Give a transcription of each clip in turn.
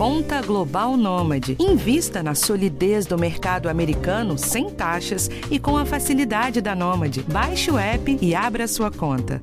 Conta Global Nômade. Invista na solidez do mercado americano sem taxas e com a facilidade da Nômade. Baixe o app e abra sua conta.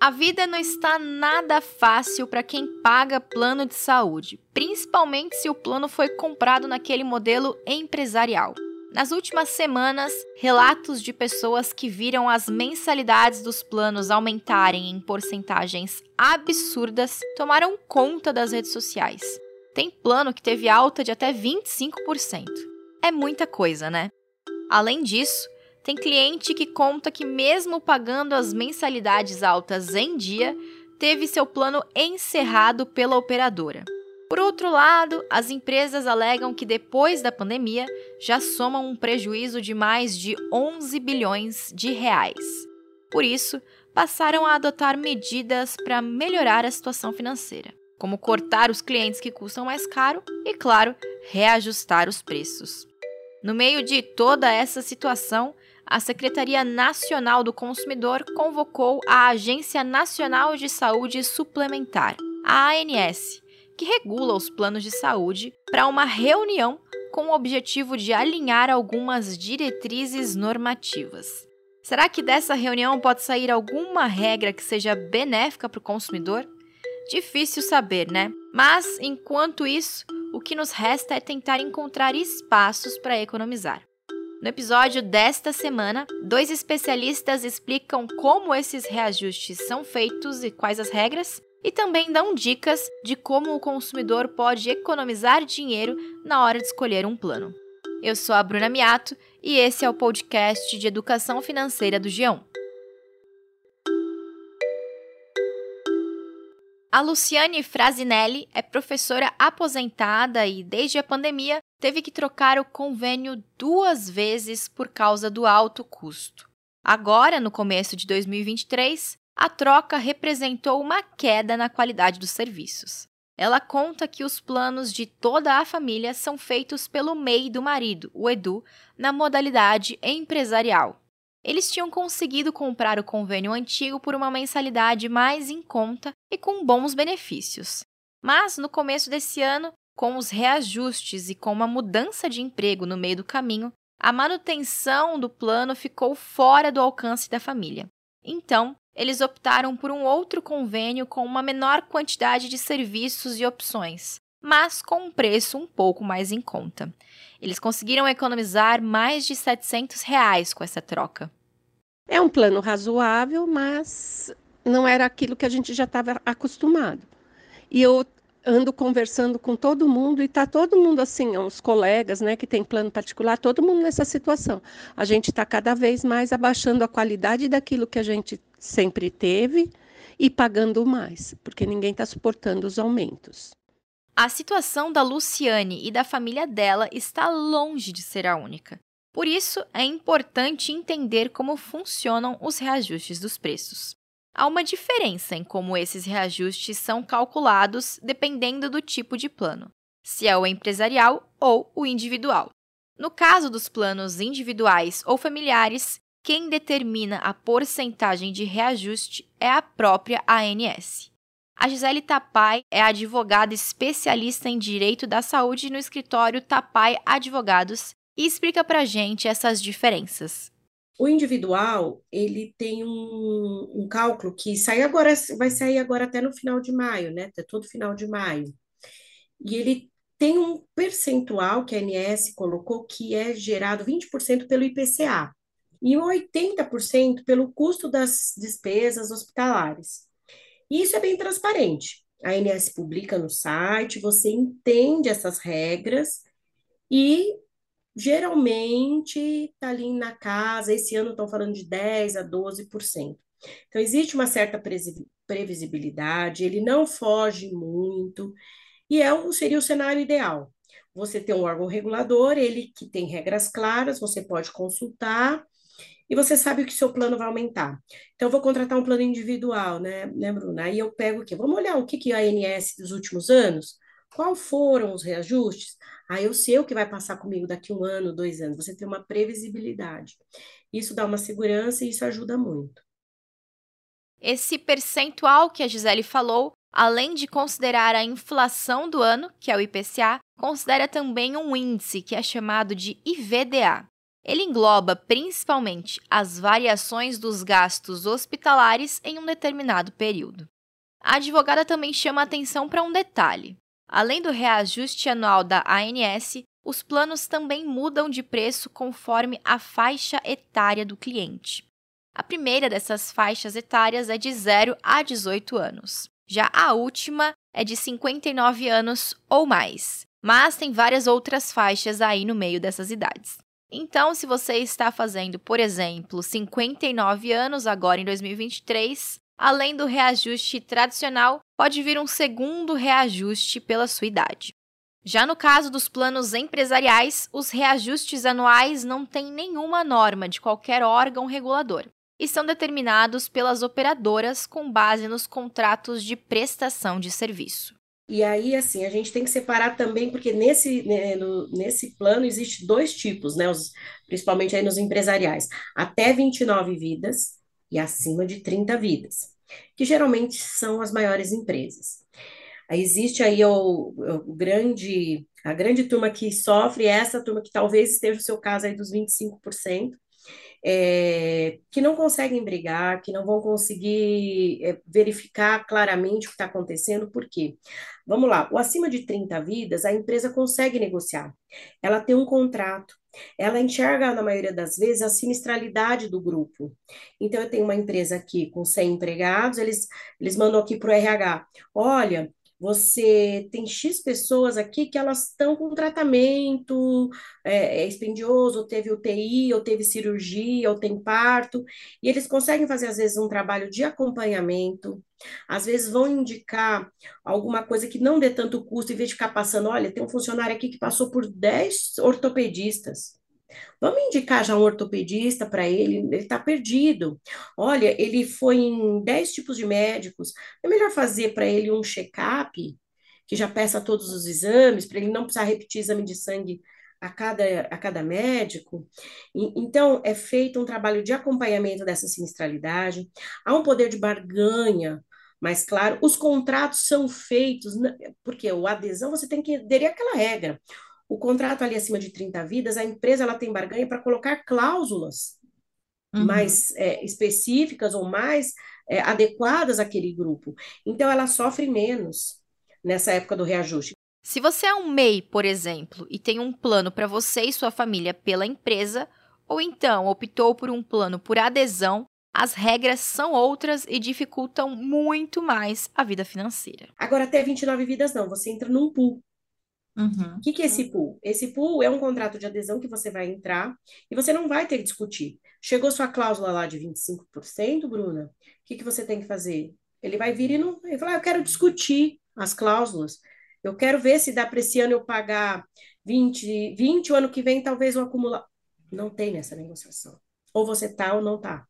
A vida não está nada fácil para quem paga plano de saúde, principalmente se o plano foi comprado naquele modelo empresarial. Nas últimas semanas, relatos de pessoas que viram as mensalidades dos planos aumentarem em porcentagens absurdas tomaram conta das redes sociais. Tem plano que teve alta de até 25%. É muita coisa, né? Além disso, tem cliente que conta que, mesmo pagando as mensalidades altas em dia, teve seu plano encerrado pela operadora. Por outro lado, as empresas alegam que depois da pandemia já somam um prejuízo de mais de 11 bilhões de reais. Por isso, passaram a adotar medidas para melhorar a situação financeira, como cortar os clientes que custam mais caro e, claro, reajustar os preços. No meio de toda essa situação, a Secretaria Nacional do Consumidor convocou a Agência Nacional de Saúde Suplementar, a ANS, que regula os planos de saúde, para uma reunião com o objetivo de alinhar algumas diretrizes normativas. Será que dessa reunião pode sair alguma regra que seja benéfica para o consumidor? Difícil saber, né? Mas, enquanto isso, o que nos resta é tentar encontrar espaços para economizar. No episódio desta semana, dois especialistas explicam como esses reajustes são feitos e quais as regras, e também dão dicas de como o consumidor pode economizar dinheiro na hora de escolher um plano. Eu sou a Bruna Miato e esse é o podcast de educação financeira do G1. A Luciane Frasinelli é professora aposentada e, desde a pandemia, teve que trocar o convênio duas vezes por causa do alto custo. Agora, no começo de 2023, a troca representou uma queda na qualidade dos serviços. Ela conta que os planos de toda a família são feitos pelo MEI do marido, o Edu, na modalidade empresarial. Eles tinham conseguido comprar o convênio antigo por uma mensalidade mais em conta e com bons benefícios. Mas, no começo desse ano, com os reajustes e com uma mudança de emprego no meio do caminho, a manutenção do plano ficou fora do alcance da família. Então, eles optaram por um outro convênio com uma menor quantidade de serviços e opções, mas com um preço um pouco mais em conta. Eles conseguiram economizar mais de 700 reais com essa troca. É um plano razoável, mas não era aquilo que a gente já estava acostumado. E eu ando conversando com todo mundo e está todo mundo assim, os colegas, né, que tem plano particular, todo mundo nessa situação. A gente está cada vez mais abaixando a qualidade daquilo que a gente sempre teve e pagando mais, porque ninguém está suportando os aumentos. A situação da Luciane e da família dela está longe de ser a única. Por isso, é importante entender como funcionam os reajustes dos preços. Há uma diferença em como esses reajustes são calculados dependendo do tipo de plano, se é o empresarial ou o individual. No caso dos planos individuais ou familiares, quem determina a porcentagem de reajuste é a própria ANS. A Gisele Tapai é advogada especialista em direito da saúde no escritório Tapai Advogados e explica para gente essas diferenças. O individual, ele tem um, um, cálculo que sai agora, vai sair agora até no final de maio, né? Até todo final de maio. E ele tem um percentual que a ANS colocou que é gerado 20% pelo IPCA e 80% pelo custo das despesas hospitalares. E isso é bem transparente. A ANS publica no site, você entende essas regras e geralmente está ali na casa. Esse ano estão falando de 10 a 12%. Então, existe uma certa previsibilidade, ele não foge muito, e é, seria o cenário ideal. Você tem um órgão regulador, ele que tem regras claras, você pode consultar e você sabe que seu plano vai aumentar. Então, eu vou contratar um plano individual, né, né Bruna? Aí eu pego o quê? Vamos olhar o que, que a ANS dos últimos anos Qual foram os reajustes? Ah, eu sei o que vai passar comigo daqui um ano, dois anos. Você tem uma previsibilidade. Isso dá uma segurança e isso ajuda muito. Esse percentual que a Gisele falou, além de considerar a inflação do ano, que é o IPCA, considera também um índice que é chamado de IVDA. Ele engloba principalmente as variações dos gastos hospitalares em um determinado período. A advogada também chama atenção para um detalhe. Além do reajuste anual da ANS, os planos também mudam de preço conforme a faixa etária do cliente. A primeira dessas faixas etárias é de 0 a 18 anos. Já a última é de 59 anos ou mais. Mas tem várias outras faixas aí no meio dessas idades. Então, se você está fazendo, por exemplo, 59 anos agora em 2023, além do reajuste tradicional, pode vir um segundo reajuste pela sua idade. Já no caso dos planos empresariais, os reajustes anuais não têm nenhuma norma de qualquer órgão regulador e são determinados pelas operadoras com base nos contratos de prestação de serviço. E aí, assim, a gente tem que separar também, porque nesse, né, no, nesse plano existe dois tipos, né? Os, principalmente aí nos empresariais, até 29 vidas e acima de 30 vidas, que geralmente são as maiores empresas. Existe aí o, o grande, a grande turma que sofre, essa turma que talvez esteja o seu caso aí dos 25%, é, que não conseguem brigar, que não vão conseguir é, verificar claramente o que está acontecendo, por quê? Vamos lá, o acima de 30 vidas, a empresa consegue negociar. Ela tem um contrato, ela enxerga, na maioria das vezes, a sinistralidade do grupo. Então, eu tenho uma empresa aqui com 100 empregados, eles, eles mandam aqui para o RH: olha, você tem X pessoas aqui que elas estão com tratamento é, é expendioso, ou teve UTI, ou teve cirurgia, ou tem parto, e eles conseguem fazer, às vezes, um trabalho de acompanhamento, às vezes vão indicar alguma coisa que não dê tanto custo, em vez de ficar passando, olha, tem um funcionário aqui que passou por 10 ortopedistas. Vamos indicar já um ortopedista para ele, ele está perdido. Olha, ele foi em 10 tipos de médicos. É melhor fazer para ele um check-up, que já peça todos os exames, para ele não precisar repetir exame de sangue a cada, a cada médico. E, então, é feito um trabalho de acompanhamento dessa sinistralidade. Há um poder de barganha mas, claro, os contratos são feitos, porque o adesão você tem que aderir aquela regra o contrato ali acima de 30 vidas, a empresa ela tem barganha para colocar cláusulas uhum. mais é, específicas ou mais é, adequadas àquele grupo. Então, ela sofre menos nessa época do reajuste. Se você é um MEI, por exemplo, e tem um plano para você e sua família pela empresa, ou então optou por um plano por adesão, as regras são outras e dificultam muito mais a vida financeira. Agora, até 29 vidas não, você entra num pool. Uhum. O que, que é esse pool? Esse pool é um contrato de adesão que você vai entrar e você não vai ter que discutir. Chegou sua cláusula lá de 25%, Bruna, o que, que você tem que fazer? Ele vai vir e não vai falar, ah, eu quero discutir as cláusulas. Eu quero ver se dá para esse ano eu pagar 20, 20, o ano que vem talvez eu acumular. Não tem nessa negociação. Ou você tá ou não tá.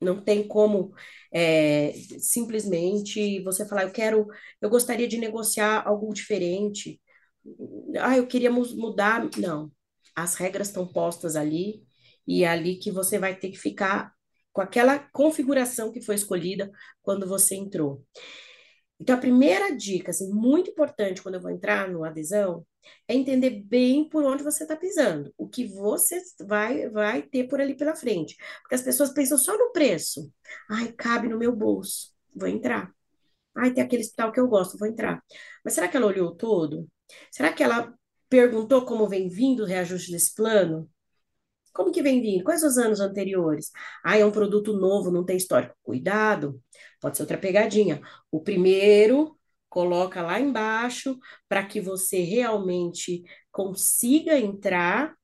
Não tem como é, simplesmente você falar, eu quero, eu gostaria de negociar algo diferente ah, eu queria mudar. Não. As regras estão postas ali e é ali que você vai ter que ficar com aquela configuração que foi escolhida quando você entrou. Então, a primeira dica, assim, muito importante quando eu vou entrar no adesão, é entender bem por onde você está pisando, o que você vai, vai ter por ali pela frente. Porque as pessoas pensam só no preço. Ai, cabe no meu bolso, vou entrar. Ai, tem aquele hospital que eu gosto, vou entrar. Mas será que ela olhou todo? Será que ela perguntou como vem vindo o reajuste desse plano? Como que vem vindo? Quais os anos anteriores? Ah, é um produto novo, não tem histórico. Cuidado, pode ser outra pegadinha. O primeiro coloca lá embaixo para que você realmente consiga entrar,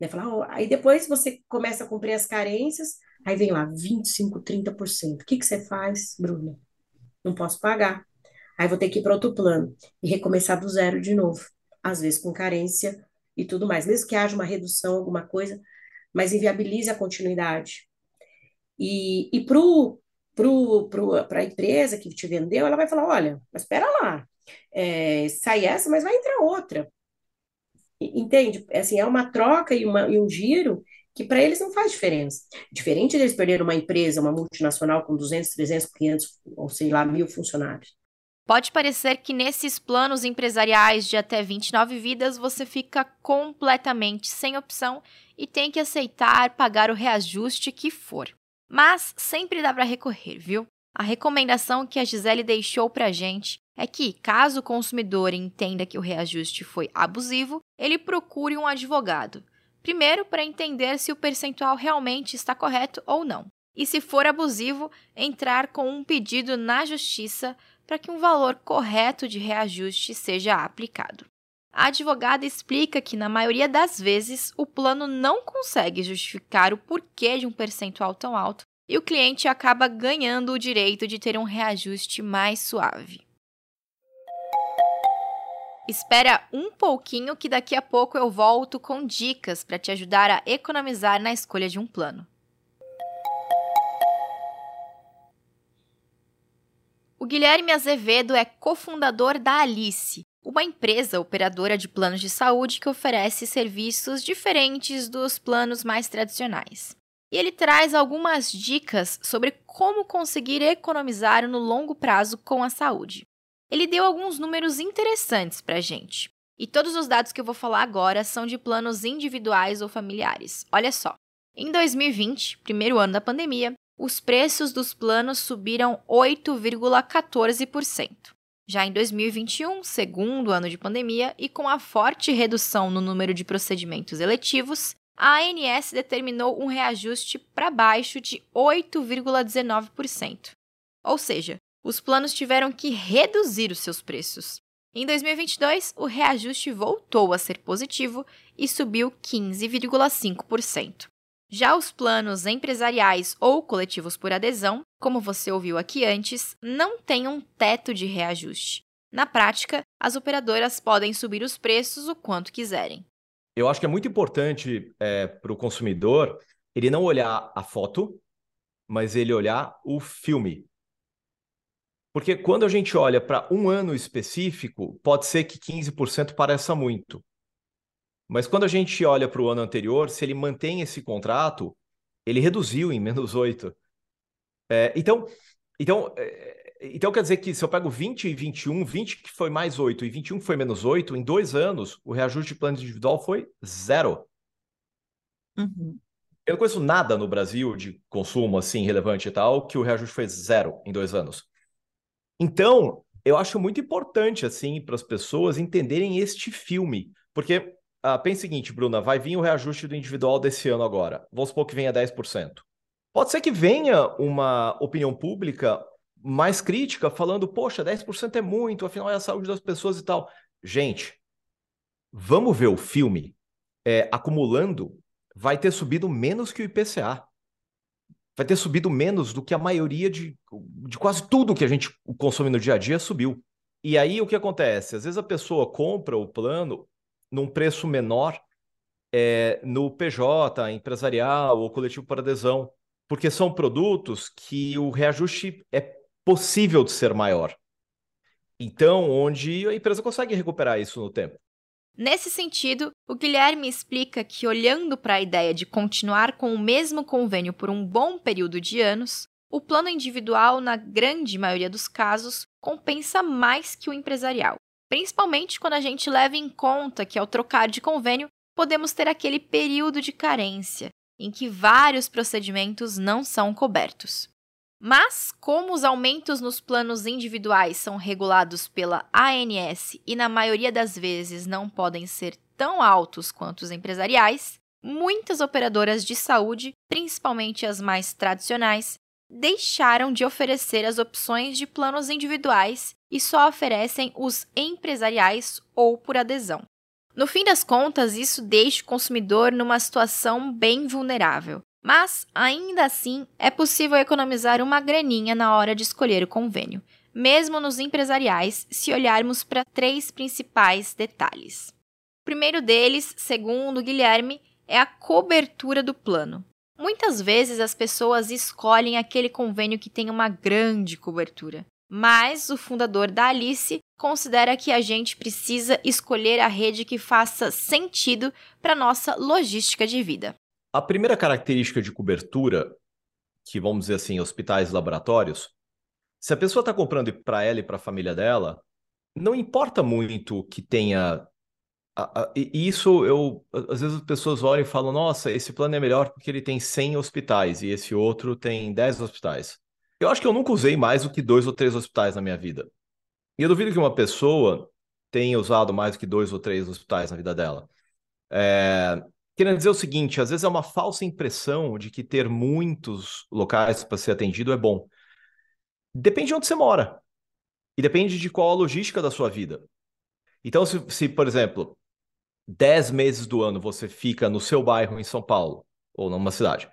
né? Falar, oh, aí depois você começa a cumprir as carências, aí vem lá 25, 30%. O que que você faz, Bruna? Não posso pagar. Aí vou ter que ir para outro plano e recomeçar do zero de novo, às vezes com carência e tudo mais, mesmo que haja uma redução, alguma coisa, mas inviabilize a continuidade. E, e para pro, pro, pro, a empresa que te vendeu, ela vai falar: olha, mas espera lá, é, sai essa, mas vai entrar outra. Entende? Assim, é uma troca e, uma, e um giro que para eles não faz diferença. Diferente deles perderem uma empresa, uma multinacional com 200, 300, 500 ou sei lá, mil funcionários. Pode parecer que nesses planos empresariais de até 29 vidas você fica completamente sem opção e tem que aceitar pagar o reajuste que for. Mas sempre dá para recorrer, viu? A recomendação que a Gisele deixou para a gente é que, caso o consumidor entenda que o reajuste foi abusivo, ele procure um advogado. Primeiro, para entender se o percentual realmente está correto ou não. E, se for abusivo, entrar com um pedido na justiça para que um valor correto de reajuste seja aplicado. A advogada explica que, na maioria das vezes, o plano não consegue justificar o porquê de um percentual tão alto e o cliente acaba ganhando o direito de ter um reajuste mais suave. Espera um pouquinho que daqui a pouco eu volto com dicas para te ajudar a economizar na escolha de um plano. Guilherme Azevedo é cofundador da Alice, uma empresa operadora de planos de saúde que oferece serviços diferentes dos planos mais tradicionais. E ele traz algumas dicas sobre como conseguir economizar no longo prazo com a saúde ele deu alguns números interessantes para a gente. E todos os dados que eu vou falar agora são de planos individuais ou familiares. Olha só. Em 2020, primeiro ano da pandemia, os preços dos planos subiram 8,14%. Já em 2021, segundo ano de pandemia, e com a forte redução no número de procedimentos eletivos, a ANS determinou um reajuste para baixo de 8,19%. Ou seja, os planos tiveram que reduzir os seus preços. Em 2022, o reajuste voltou a ser positivo e subiu 15,5%. Já os planos empresariais ou coletivos por adesão, como você ouviu aqui antes, não têm um teto de reajuste. Na prática, as operadoras podem subir os preços o quanto quiserem. Eu acho que é muito importante é, para o consumidor ele não olhar a foto, mas ele olhar o filme. Porque quando a gente olha para um ano específico, pode ser que 15% pareça muito. Mas quando a gente olha para o ano anterior, se ele mantém esse contrato, ele reduziu em menos 8. É, então, então, é, então quer dizer que se eu pego 20 e 21, 20 que foi mais 8 e 21 que foi menos 8, em dois anos, o reajuste de plano individual foi zero. Uhum. Eu não conheço nada no Brasil de consumo assim relevante e tal que o reajuste foi zero em dois anos. Então, eu acho muito importante, assim, para as pessoas entenderem este filme. Porque, ah, pensa o seguinte, Bruna, vai vir o reajuste do individual desse ano agora. Vamos supor que venha 10%. Pode ser que venha uma opinião pública mais crítica, falando, poxa, 10% é muito, afinal é a saúde das pessoas e tal. Gente, vamos ver o filme. É, acumulando, vai ter subido menos que o IPCA vai ter subido menos do que a maioria de, de quase tudo que a gente consome no dia a dia subiu. E aí o que acontece? Às vezes a pessoa compra o plano num preço menor é, no PJ, empresarial ou coletivo por adesão, porque são produtos que o reajuste é possível de ser maior. Então, onde a empresa consegue recuperar isso no tempo. Nesse sentido, o Guilherme explica que, olhando para a ideia de continuar com o mesmo convênio por um bom período de anos, o plano individual, na grande maioria dos casos, compensa mais que o empresarial, principalmente quando a gente leva em conta que, ao trocar de convênio, podemos ter aquele período de carência, em que vários procedimentos não são cobertos. Mas, como os aumentos nos planos individuais são regulados pela ANS e na maioria das vezes não podem ser tão altos quanto os empresariais, muitas operadoras de saúde, principalmente as mais tradicionais, deixaram de oferecer as opções de planos individuais e só oferecem os empresariais ou por adesão. No fim das contas, isso deixa o consumidor numa situação bem vulnerável, mas, ainda assim, é possível economizar uma graninha na hora de escolher o convênio, mesmo nos empresariais, se olharmos para três principais detalhes. O primeiro deles, segundo Guilherme, é a cobertura do plano. Muitas vezes as pessoas escolhem aquele convênio que tem uma grande cobertura. Mas o fundador da Alice considera que a gente precisa escolher a rede que faça sentido para nossa logística de vida. A primeira característica de cobertura, que vamos dizer assim, hospitais e laboratórios, se a pessoa está comprando para ela e para a família dela, não importa muito que tenha. Isso eu. Às vezes as pessoas olham e falam: nossa, esse plano é melhor porque ele tem 100 hospitais e esse outro tem 10 hospitais. Eu acho que eu nunca usei mais do que dois ou três hospitais na minha vida. E eu duvido que uma pessoa tenha usado mais do que dois ou três hospitais na vida dela. É... Querendo dizer o seguinte, às vezes é uma falsa impressão de que ter muitos locais para ser atendido é bom. Depende de onde você mora. E depende de qual a logística da sua vida. Então, se, se, por exemplo, 10 meses do ano você fica no seu bairro em São Paulo, ou numa cidade,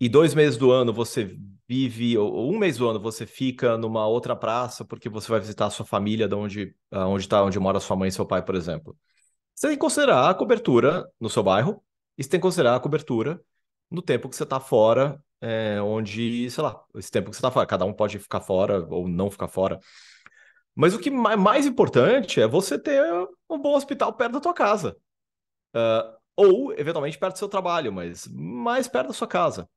e dois meses do ano você vive, ou um mês do ano você fica numa outra praça porque você vai visitar a sua família, de onde onde está, onde mora sua mãe e seu pai, por exemplo. Você tem que considerar a cobertura no seu bairro e você tem que considerar a cobertura no tempo que você está fora, é, onde, sei lá, esse tempo que você está fora. Cada um pode ficar fora ou não ficar fora. Mas o que mais importante é você ter um bom hospital perto da tua casa. Uh, ou, eventualmente, perto do seu trabalho, mas mais perto da sua casa.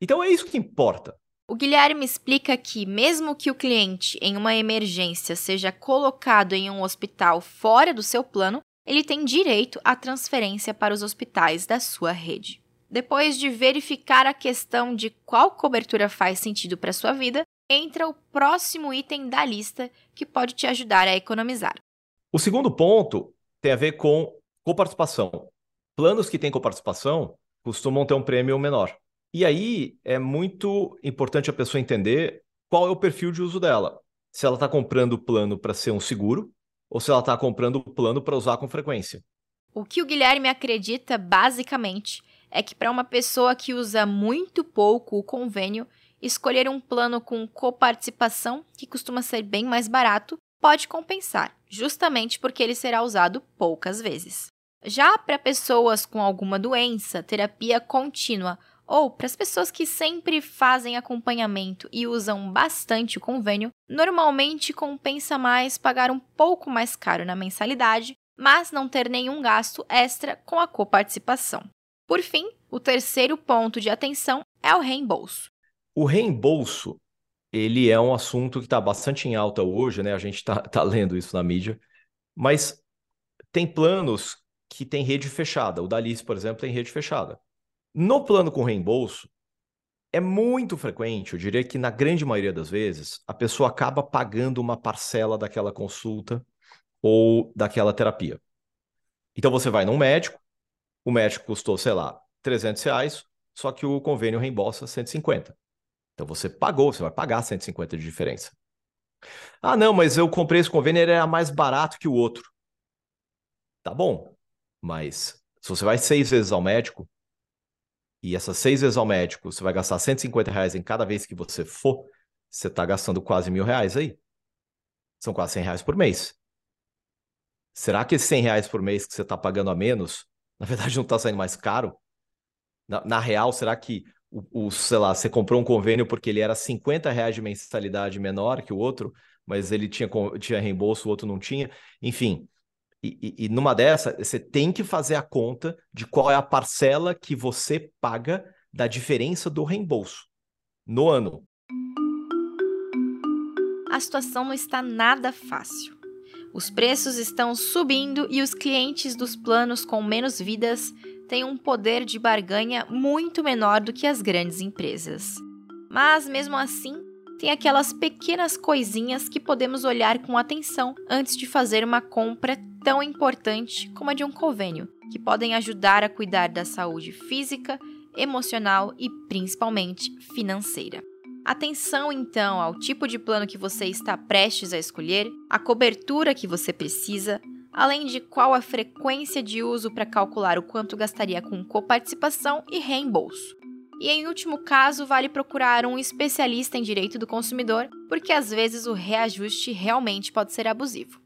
Então é isso que importa. O Guilherme explica que, mesmo que o cliente, em uma emergência, seja colocado em um hospital fora do seu plano, ele tem direito à transferência para os hospitais da sua rede. Depois de verificar a questão de qual cobertura faz sentido para sua vida, entra o próximo item da lista que pode te ajudar a economizar. O segundo ponto tem a ver com coparticipação. Planos que têm coparticipação costumam ter um prêmio menor. E aí é muito importante a pessoa entender qual é o perfil de uso dela. Se ela está comprando o plano para ser um seguro ou se ela está comprando o plano para usar com frequência. O que o Guilherme acredita, basicamente, é que para uma pessoa que usa muito pouco o convênio, escolher um plano com coparticipação, que costuma ser bem mais barato, pode compensar, justamente porque ele será usado poucas vezes. Já para pessoas com alguma doença, terapia contínua ou para as pessoas que sempre fazem acompanhamento e usam bastante o convênio, normalmente compensa mais pagar um pouco mais caro na mensalidade, mas não ter nenhum gasto extra com a coparticipação. Por fim, o terceiro ponto de atenção é o reembolso. O reembolso, ele é um assunto que está bastante em alta hoje, né? A gente está tá lendo isso na mídia, mas tem planos que tem rede fechada. O Dalice, por exemplo, tem rede fechada. No plano com reembolso, é muito frequente, eu diria que na grande maioria das vezes, a pessoa acaba pagando uma parcela daquela consulta ou daquela terapia. Então você vai num médico, o médico custou, sei lá, 300 reais, só que o convênio reembolsa 150. Então você pagou, você vai pagar 150 de diferença. Ah, não, mas eu comprei esse convênio, ele era mais barato que o outro. Tá bom, mas se você vai seis vezes ao médico, e essas seis vezes ao médico, você vai gastar 150 reais em cada vez que você for, você está gastando quase mil reais aí. São quase 100 reais por mês. Será que esses 100 reais por mês que você está pagando a menos, na verdade não está saindo mais caro? Na, na, real, será que o, o, sei lá, você comprou um convênio porque ele era 50 reais de mensalidade menor que o outro, mas ele tinha, tinha reembolso, o outro não tinha? Enfim, e, e, numa dessa, você tem que fazer a conta de qual é a parcela que você paga da diferença do reembolso no ano. A situação não está nada fácil. Os preços estão subindo e os clientes dos planos com menos vidas têm um poder de barganha muito menor do que as grandes empresas. Mas mesmo assim, tem aquelas pequenas coisinhas que podemos olhar com atenção antes de fazer uma compra tão importante como a de um convênio, que podem ajudar a cuidar da saúde física, emocional e principalmente financeira. Atenção então ao tipo de plano que você está prestes a escolher, a cobertura que você precisa, além de qual a frequência de uso para calcular o quanto gastaria com coparticipação e reembolso. E em último caso, vale procurar um especialista em direito do consumidor, porque às vezes o reajuste realmente pode ser abusivo.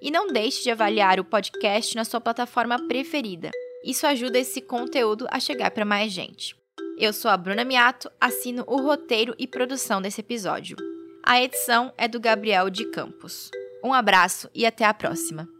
E não deixe de avaliar o podcast na sua plataforma preferida. Isso ajuda esse conteúdo a chegar para mais gente. Eu sou a Bruna Miato, assino o roteiro e produção desse episódio. A edição é do Gabriel de Campos. Um abraço e até a próxima!